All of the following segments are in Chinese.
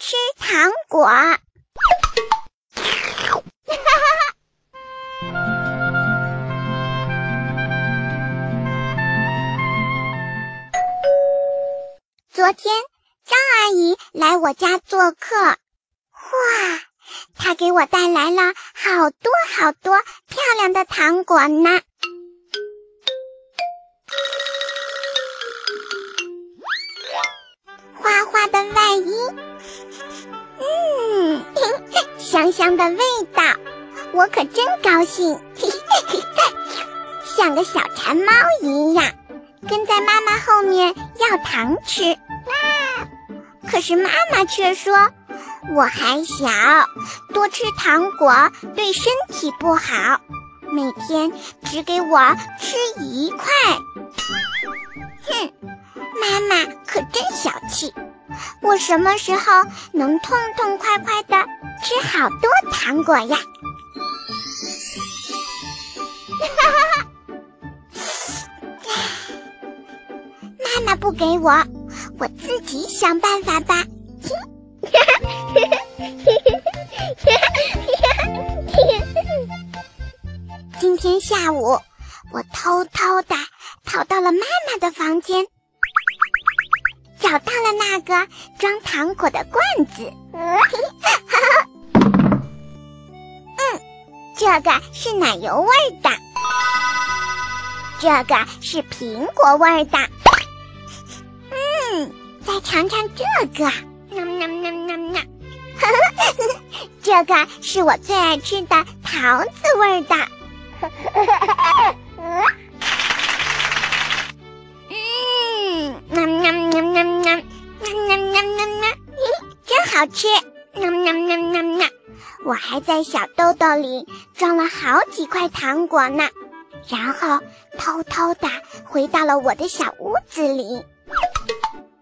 吃糖果。昨天张阿姨来我家做客，哇，她给我带来了好多好多漂亮的糖果呢。香的味道，我可真高兴，像个小馋猫一样，跟在妈妈后面要糖吃。可是妈妈却说我还小，多吃糖果对身体不好，每天只给我吃一块。哼，妈妈可真小气！我什么时候能痛痛快快的吃好多糖果呀？哈哈哈！妈妈不给我，我自己想办法吧。今天下午，我偷偷的跑到了妈妈的房间，找到了那个装糖果的罐子。嗯，这个是奶油味的，这个是苹果味的。嗯，再尝尝这个。这个是我最爱吃的桃子味的。喵喵喵喵喵喵喵喵喵喵，真好吃！喵喵喵喵喵，我还在小兜兜里装了好几块糖果呢，然后偷偷的回到了我的小屋子里。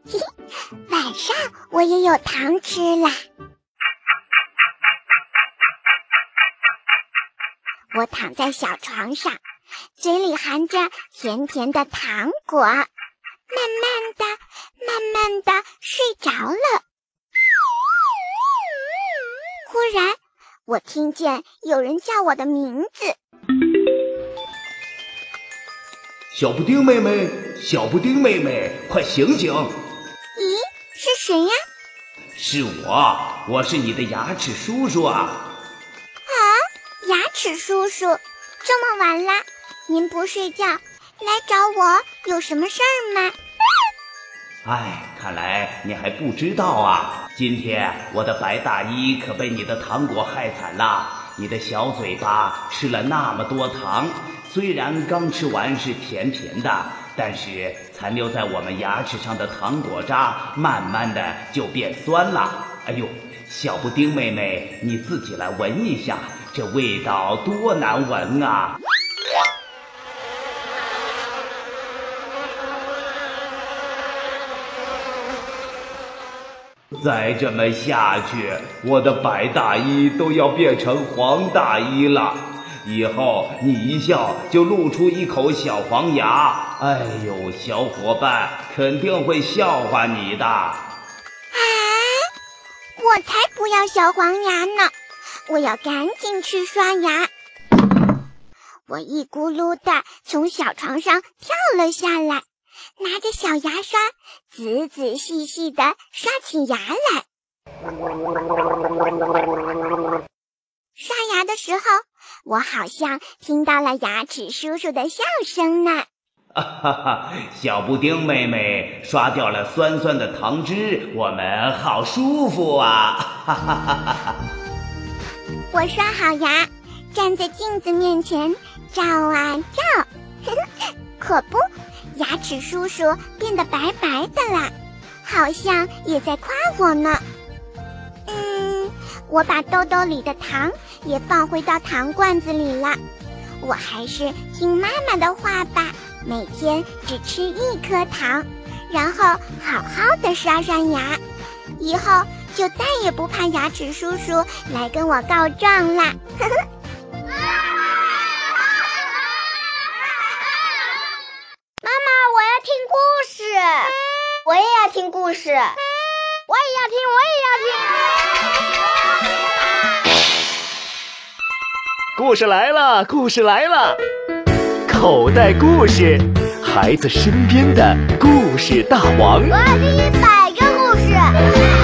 嘿嘿，晚上我也有糖吃啦。我躺在小床上，嘴里含着甜甜的糖果，慢慢的、慢慢的睡着了。忽然，我听见有人叫我的名字：“小布丁妹妹，小布丁妹妹，快醒醒！”咦，是谁呀？是我，我是你的牙齿叔叔啊。啊牙齿叔叔，这么晚了，您不睡觉，来找我有什么事儿吗？哎，看来你还不知道啊！今天我的白大衣可被你的糖果害惨了。你的小嘴巴吃了那么多糖，虽然刚吃完是甜甜的，但是残留在我们牙齿上的糖果渣，慢慢的就变酸了。哎呦，小布丁妹妹，你自己来闻一下。这味道多难闻啊！再这么下去，我的白大衣都要变成黄大衣了。以后你一笑就露出一口小黄牙，哎呦，小伙伴肯定会笑话你的。啊！我才不要小黄牙呢！我要赶紧去刷牙。我一咕噜的从小床上跳了下来，拿着小牙刷，仔仔细细的刷起牙来。刷牙的时候，我好像听到了牙齿叔叔的笑声呢。哈哈，小布丁妹妹刷掉了酸酸的糖汁，我们好舒服啊！哈哈哈哈哈。我刷好牙，站在镜子面前照啊照，可不，牙齿叔叔变得白白的啦，好像也在夸我呢。嗯，我把兜兜里的糖也放回到糖罐子里了。我还是听妈妈的话吧，每天只吃一颗糖，然后好好的刷刷牙，以后。就再也不怕牙齿叔叔来跟我告状啦！呵呵故事。我也要听我也要听。故事来了故事来了。口袋故事孩子身边的故事大王。我要听一百个故事。